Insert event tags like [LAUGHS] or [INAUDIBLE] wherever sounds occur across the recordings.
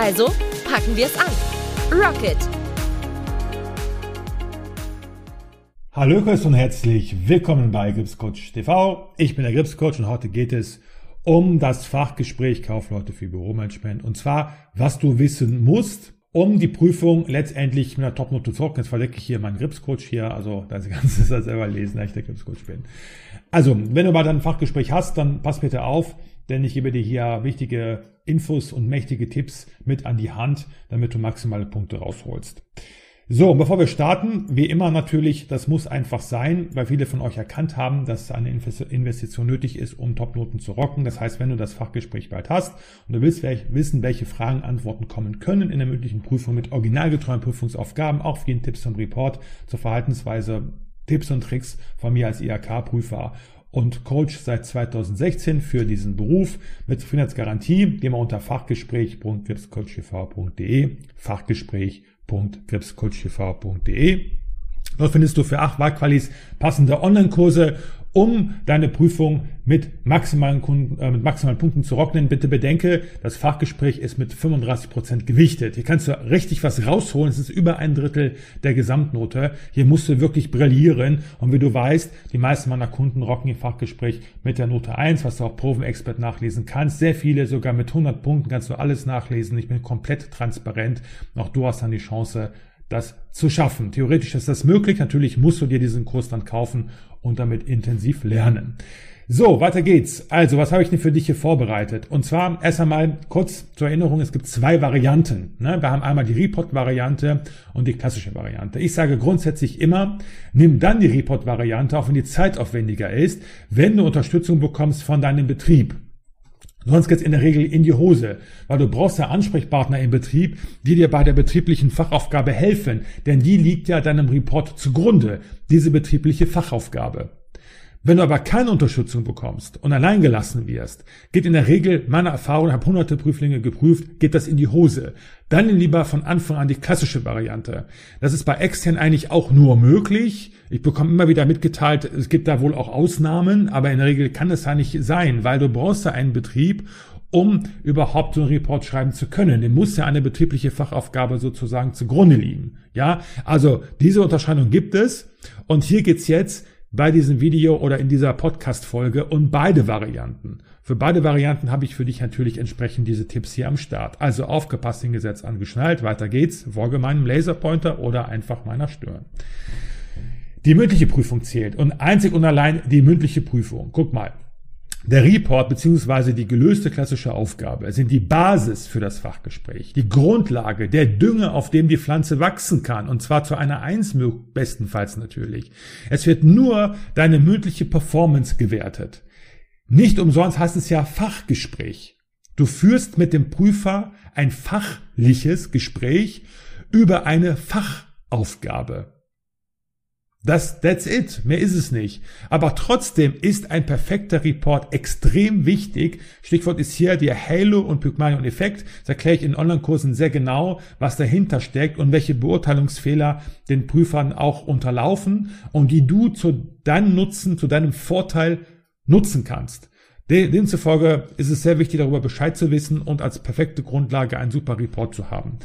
Also packen wir es an. Rocket! Hallo und herzlich willkommen bei Gripscoach TV. Ich bin der Gripscoach und heute geht es um das Fachgespräch Kaufleute für Büromanagement und zwar, was du wissen musst, um die Prüfung letztendlich mit einer Topnote zu rocken. Jetzt verlecke ich hier meinen Gripscoach hier, also das Ganze [LAUGHS] ist selber lesen, dass ich der Gripscoach bin. Also, wenn du mal dein Fachgespräch hast, dann pass bitte auf, denn ich gebe dir hier wichtige Infos und mächtige Tipps mit an die Hand, damit du maximale Punkte rausholst. So, bevor wir starten, wie immer natürlich, das muss einfach sein, weil viele von euch erkannt haben, dass eine Investition nötig ist, um Topnoten zu rocken. Das heißt, wenn du das Fachgespräch bald hast und du willst wissen, welche Fragen, Antworten kommen können in der mündlichen Prüfung mit originalgetreuen Prüfungsaufgaben, auch vielen Tipps zum Report, zur Verhaltensweise, Tipps und Tricks von mir als IHK-Prüfer und Coach seit 2016 für diesen Beruf mit Zufriedenheitsgarantie. Geh mal unter fachgespräch.gripscoachtv.de fachgespräch.gripscoachtv.de Dort findest du für acht Wahlqualis passende Online-Kurse um deine Prüfung mit maximalen, Kunden, äh, mit maximalen Punkten zu rocknen. Bitte bedenke, das Fachgespräch ist mit 35 Prozent gewichtet. Hier kannst du richtig was rausholen. Es ist über ein Drittel der Gesamtnote. Hier musst du wirklich brillieren. Und wie du weißt, die meisten meiner Kunden rocken ihr Fachgespräch mit der Note 1, was du auch Provenexpert nachlesen kannst. Sehr viele sogar mit 100 Punkten kannst du alles nachlesen. Ich bin komplett transparent. Auch du hast dann die Chance, das zu schaffen. Theoretisch ist das möglich. Natürlich musst du dir diesen Kurs dann kaufen und damit intensiv lernen. So, weiter geht's. Also, was habe ich denn für dich hier vorbereitet? Und zwar erst einmal kurz zur Erinnerung, es gibt zwei Varianten. Ne? Wir haben einmal die Report-Variante und die klassische Variante. Ich sage grundsätzlich immer, nimm dann die Report-Variante, auch wenn die Zeit aufwendiger ist, wenn du Unterstützung bekommst von deinem Betrieb. Sonst geht's in der Regel in die Hose, weil du brauchst ja Ansprechpartner im Betrieb, die dir bei der betrieblichen Fachaufgabe helfen, denn die liegt ja deinem Report zugrunde, diese betriebliche Fachaufgabe. Wenn du aber keine Unterstützung bekommst und allein gelassen wirst, geht in der Regel, meiner Erfahrung, habe hunderte Prüflinge geprüft, geht das in die Hose. Dann lieber von Anfang an die klassische Variante. Das ist bei extern eigentlich auch nur möglich. Ich bekomme immer wieder mitgeteilt, es gibt da wohl auch Ausnahmen, aber in der Regel kann es ja nicht sein, weil du brauchst ja einen Betrieb, um überhaupt so einen Report schreiben zu können. Dem muss ja eine betriebliche Fachaufgabe sozusagen zugrunde liegen. Ja, also diese Unterscheidung gibt es. Und hier geht's jetzt bei diesem Video oder in dieser Podcast-Folge um beide Varianten. Für beide Varianten habe ich für dich natürlich entsprechend diese Tipps hier am Start. Also aufgepasst, den Gesetz angeschnallt, weiter geht's, folge meinem Laserpointer oder einfach meiner Stirn. Die mündliche Prüfung zählt und einzig und allein die mündliche Prüfung. Guck mal, der Report bzw. die gelöste klassische Aufgabe sind die Basis für das Fachgespräch, die Grundlage, der Dünger, auf dem die Pflanze wachsen kann, und zwar zu einer Eins bestenfalls natürlich. Es wird nur deine mündliche Performance gewertet. Nicht umsonst heißt es ja Fachgespräch. Du führst mit dem Prüfer ein fachliches Gespräch über eine Fachaufgabe. Das, that's it. Mehr ist es nicht. Aber trotzdem ist ein perfekter Report extrem wichtig. Stichwort ist hier der Halo- und Pygmalion-Effekt. Das erkläre ich in Online-Kursen sehr genau, was dahinter steckt und welche Beurteilungsfehler den Prüfern auch unterlaufen und die du zu deinem Nutzen, zu deinem Vorteil nutzen kannst. Demzufolge ist es sehr wichtig, darüber Bescheid zu wissen und als perfekte Grundlage einen super Report zu haben.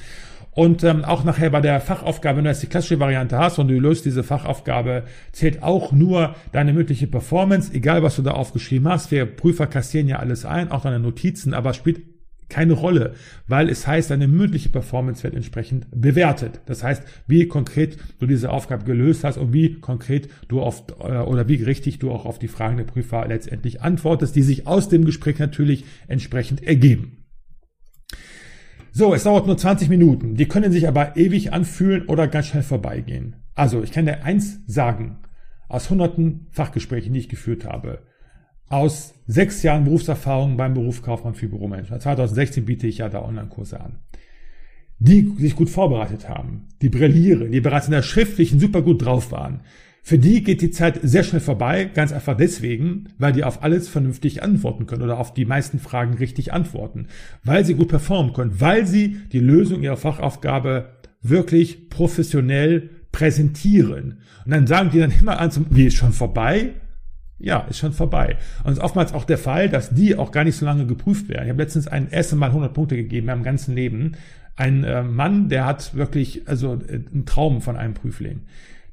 Und ähm, auch nachher bei der Fachaufgabe, wenn du jetzt die klassische Variante hast und du löst diese Fachaufgabe, zählt auch nur deine mündliche Performance, egal was du da aufgeschrieben hast. Wir Prüfer kassieren ja alles ein, auch deine Notizen, aber spielt keine Rolle, weil es heißt, deine mündliche Performance wird entsprechend bewertet. Das heißt, wie konkret du diese Aufgabe gelöst hast und wie konkret du auf äh, oder wie richtig du auch auf die Fragen der Prüfer letztendlich antwortest, die sich aus dem Gespräch natürlich entsprechend ergeben. So, es dauert nur 20 Minuten. Die können sich aber ewig anfühlen oder ganz schnell vorbeigehen. Also, ich kann dir eins sagen. Aus hunderten Fachgesprächen, die ich geführt habe, aus sechs Jahren Berufserfahrung beim Beruf Kaufmann für Büromanagement. 2016 biete ich ja da Online-Kurse an. die sich gut vorbereitet haben, die brillieren, die bereits in der schriftlichen super gut drauf waren, für die geht die Zeit sehr schnell vorbei, ganz einfach deswegen, weil die auf alles vernünftig antworten können oder auf die meisten Fragen richtig antworten, weil sie gut performen können, weil sie die Lösung ihrer Fachaufgabe wirklich professionell präsentieren. Und dann sagen die dann immer an, wie ist schon vorbei? Ja, ist schon vorbei. Und es ist oftmals auch der Fall, dass die auch gar nicht so lange geprüft werden. Ich habe letztens ein erstes Mal 100 Punkte gegeben in meinem ganzen Leben. Ein äh, Mann, der hat wirklich also äh, einen Traum von einem Prüfling.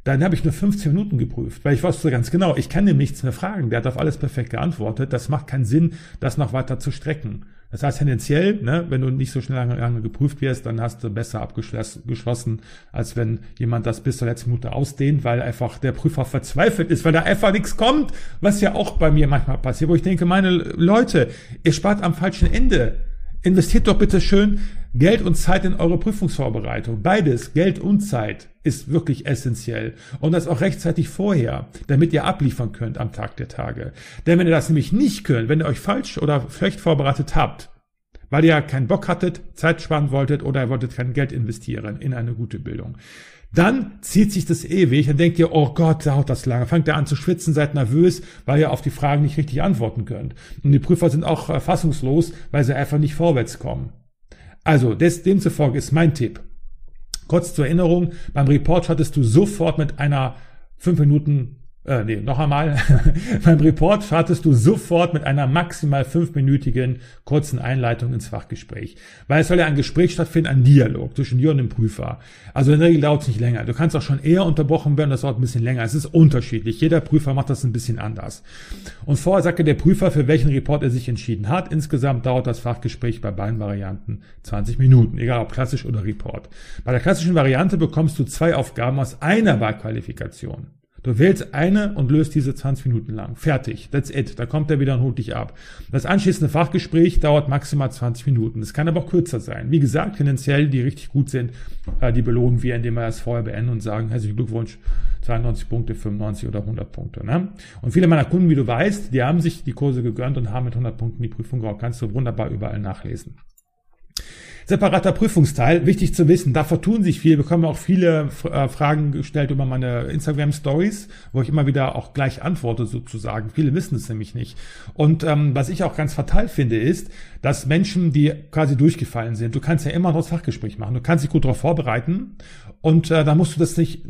Dann habe ich nur 15 Minuten geprüft, weil ich wusste ganz genau, ich kann dem nichts mehr fragen. Der hat auf alles perfekt geantwortet. Das macht keinen Sinn, das noch weiter zu strecken. Das heißt tendenziell, ne, wenn du nicht so schnell lange, lange geprüft wirst, dann hast du besser abgeschlossen, als wenn jemand das bis zur letzten Minute ausdehnt, weil einfach der Prüfer verzweifelt ist, weil da einfach nichts kommt, was ja auch bei mir manchmal passiert, wo ich denke, meine Leute, ihr spart am falschen Ende. Investiert doch bitte schön Geld und Zeit in eure Prüfungsvorbereitung. Beides, Geld und Zeit, ist wirklich essentiell. Und das auch rechtzeitig vorher, damit ihr abliefern könnt am Tag der Tage. Denn wenn ihr das nämlich nicht könnt, wenn ihr euch falsch oder schlecht vorbereitet habt, weil ihr keinen Bock hattet, Zeit sparen wolltet oder ihr wolltet kein Geld investieren in eine gute Bildung, dann zieht sich das ewig, dann denkt ihr, oh Gott, dauert das lange. Fangt ihr an zu schwitzen, seid nervös, weil ihr auf die Fragen nicht richtig antworten könnt. Und die Prüfer sind auch äh, fassungslos, weil sie einfach nicht vorwärts kommen. Also, des, demzufolge ist mein Tipp. Kurz zur Erinnerung, beim Report hattest du sofort mit einer 5 Minuten äh, nee, noch einmal. [LAUGHS] Beim Report startest du sofort mit einer maximal fünfminütigen kurzen Einleitung ins Fachgespräch. Weil es soll ja ein Gespräch stattfinden, ein Dialog zwischen dir und dem Prüfer. Also in der Regel dauert es nicht länger. Du kannst auch schon eher unterbrochen werden, das dauert ein bisschen länger. Es ist unterschiedlich. Jeder Prüfer macht das ein bisschen anders. Und vorher sagte der Prüfer, für welchen Report er sich entschieden hat. Insgesamt dauert das Fachgespräch bei beiden Varianten 20 Minuten, egal ob klassisch oder Report. Bei der klassischen Variante bekommst du zwei Aufgaben aus einer Wahlqualifikation. Du wählst eine und löst diese 20 Minuten lang. Fertig. That's it. Da kommt er wieder und holt dich ab. Das anschließende Fachgespräch dauert maximal 20 Minuten. Es kann aber auch kürzer sein. Wie gesagt, finanziell, die richtig gut sind, äh, die belohnen wir, indem wir das vorher beenden und sagen, herzlichen Glückwunsch, 92 Punkte, 95 oder 100 Punkte. Ne? Und viele meiner Kunden, wie du weißt, die haben sich die Kurse gegönnt und haben mit 100 Punkten die Prüfung geraubt. Kannst du wunderbar überall nachlesen. Separater Prüfungsteil, wichtig zu wissen, da vertun sich viel, bekommen auch viele äh, Fragen gestellt über meine Instagram Stories, wo ich immer wieder auch gleich antworte sozusagen. Viele wissen es nämlich nicht. Und ähm, was ich auch ganz fatal finde, ist, dass Menschen, die quasi durchgefallen sind, du kannst ja immer noch das Fachgespräch machen, du kannst dich gut darauf vorbereiten und äh, da musst du das nicht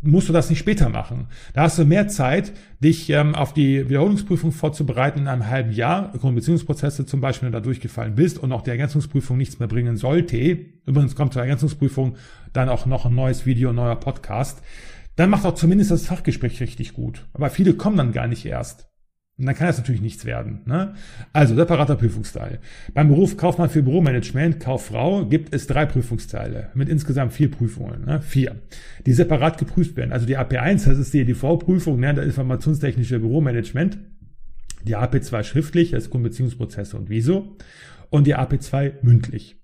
musst du das nicht später machen. Da hast du mehr Zeit, dich ähm, auf die Wiederholungsprüfung vorzubereiten in einem halben Jahr, Beziehungsprozesse zum Beispiel, wenn du da durchgefallen bist und auch die Ergänzungsprüfung nichts mehr bringen sollte. Übrigens kommt zur Ergänzungsprüfung dann auch noch ein neues Video, ein neuer Podcast. Dann macht auch zumindest das Fachgespräch richtig gut. Aber viele kommen dann gar nicht erst. Und dann kann das natürlich nichts werden. Ne? Also separater Prüfungsteil. Beim Beruf Kaufmann für Büromanagement, Kauffrau, gibt es drei Prüfungsteile mit insgesamt vier Prüfungen. Ne? Vier, die separat geprüft werden. Also die AP1, das ist die EDV-Prüfung, ne? der informationstechnische Büromanagement. Die AP2 schriftlich, das Kundenbeziehungsprozesse und Wieso. Und die AP2 mündlich.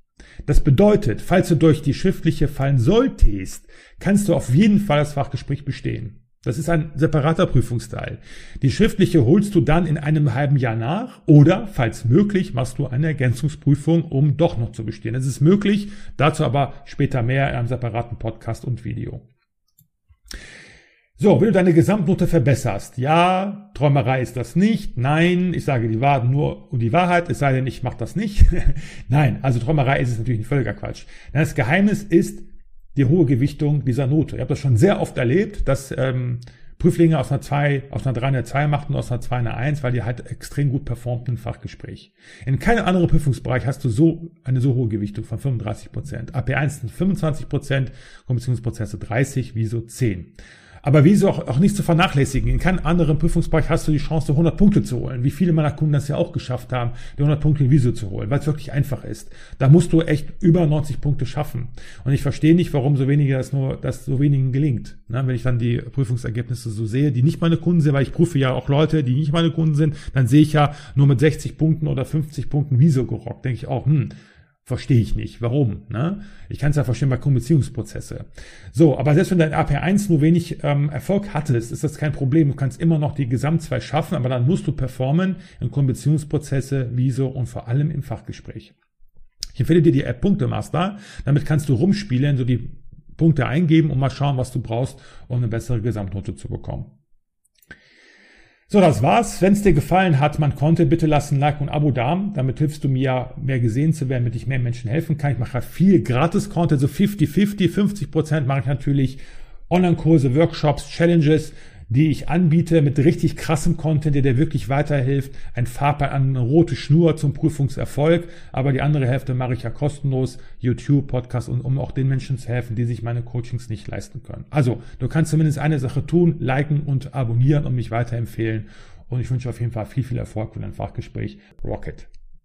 Das bedeutet, falls du durch die schriftliche fallen solltest, kannst du auf jeden Fall das Fachgespräch bestehen. Das ist ein separater Prüfungsteil. Die schriftliche holst du dann in einem halben Jahr nach oder, falls möglich, machst du eine Ergänzungsprüfung, um doch noch zu bestehen. Es ist möglich, dazu aber später mehr in einem separaten Podcast und Video. So, wenn du deine Gesamtnote verbesserst, ja, Träumerei ist das nicht, nein, ich sage die Wahrheit nur um die Wahrheit, es sei denn, ich mache das nicht. [LAUGHS] nein, also Träumerei ist es natürlich nicht völliger Quatsch. Das Geheimnis ist, die hohe Gewichtung dieser Note. Ich habe das schon sehr oft erlebt, dass ähm, Prüflinge aus einer 2, aus einer 3 eine 2 machten, aus einer 2 eine 1, weil die halt extrem gut performten im Fachgespräch. In keinem anderen Prüfungsbereich hast du so eine so hohe Gewichtung von 35 Prozent. AP1 sind 25 Prozent, Kommissionsprozesse 30, wieso 10. Aber wieso auch, auch nicht zu vernachlässigen. In keinem anderen Prüfungsbereich hast du die Chance, 100 Punkte zu holen, wie viele meiner Kunden das ja auch geschafft haben, die 100 Punkte in Visio zu holen, weil es wirklich einfach ist. Da musst du echt über 90 Punkte schaffen. Und ich verstehe nicht, warum so wenige das nur, das so wenigen gelingt. Na, wenn ich dann die Prüfungsergebnisse so sehe, die nicht meine Kunden sind, weil ich prüfe ja auch Leute, die nicht meine Kunden sind, dann sehe ich ja nur mit 60 Punkten oder 50 Punkten Visio gerockt. Denke ich auch, hm, Verstehe ich nicht. Warum? Ne? Ich kann es ja verstehen bei Beziehungsprozesse. So, aber selbst wenn dein AP1 nur wenig ähm, Erfolg hattest, ist das kein Problem. Du kannst immer noch die Gesamtzwei schaffen, aber dann musst du performen in Beziehungsprozesse, Wieso und vor allem im Fachgespräch. Ich empfehle dir die App Punktemaster. Damit kannst du rumspielen, so die Punkte eingeben und mal schauen, was du brauchst, um eine bessere Gesamtnote zu bekommen. So, das war's. Wenn es dir gefallen hat, man konnte, bitte lass ein Like und ein Abo da. Damit hilfst du mir, mehr gesehen zu werden, damit ich mehr Menschen helfen kann. Ich mache viel Gratis-Content, so 50-50, 50 Prozent mache ich natürlich Online-Kurse, Workshops, Challenges die ich anbiete mit richtig krassem Content, der dir wirklich weiterhilft. Ein Fahrplan, eine rote Schnur zum Prüfungserfolg. Aber die andere Hälfte mache ich ja kostenlos. YouTube, Podcast und um auch den Menschen zu helfen, die sich meine Coachings nicht leisten können. Also, du kannst zumindest eine Sache tun, liken und abonnieren und mich weiterempfehlen. Und ich wünsche auf jeden Fall viel, viel Erfolg für dein Fachgespräch. Rocket.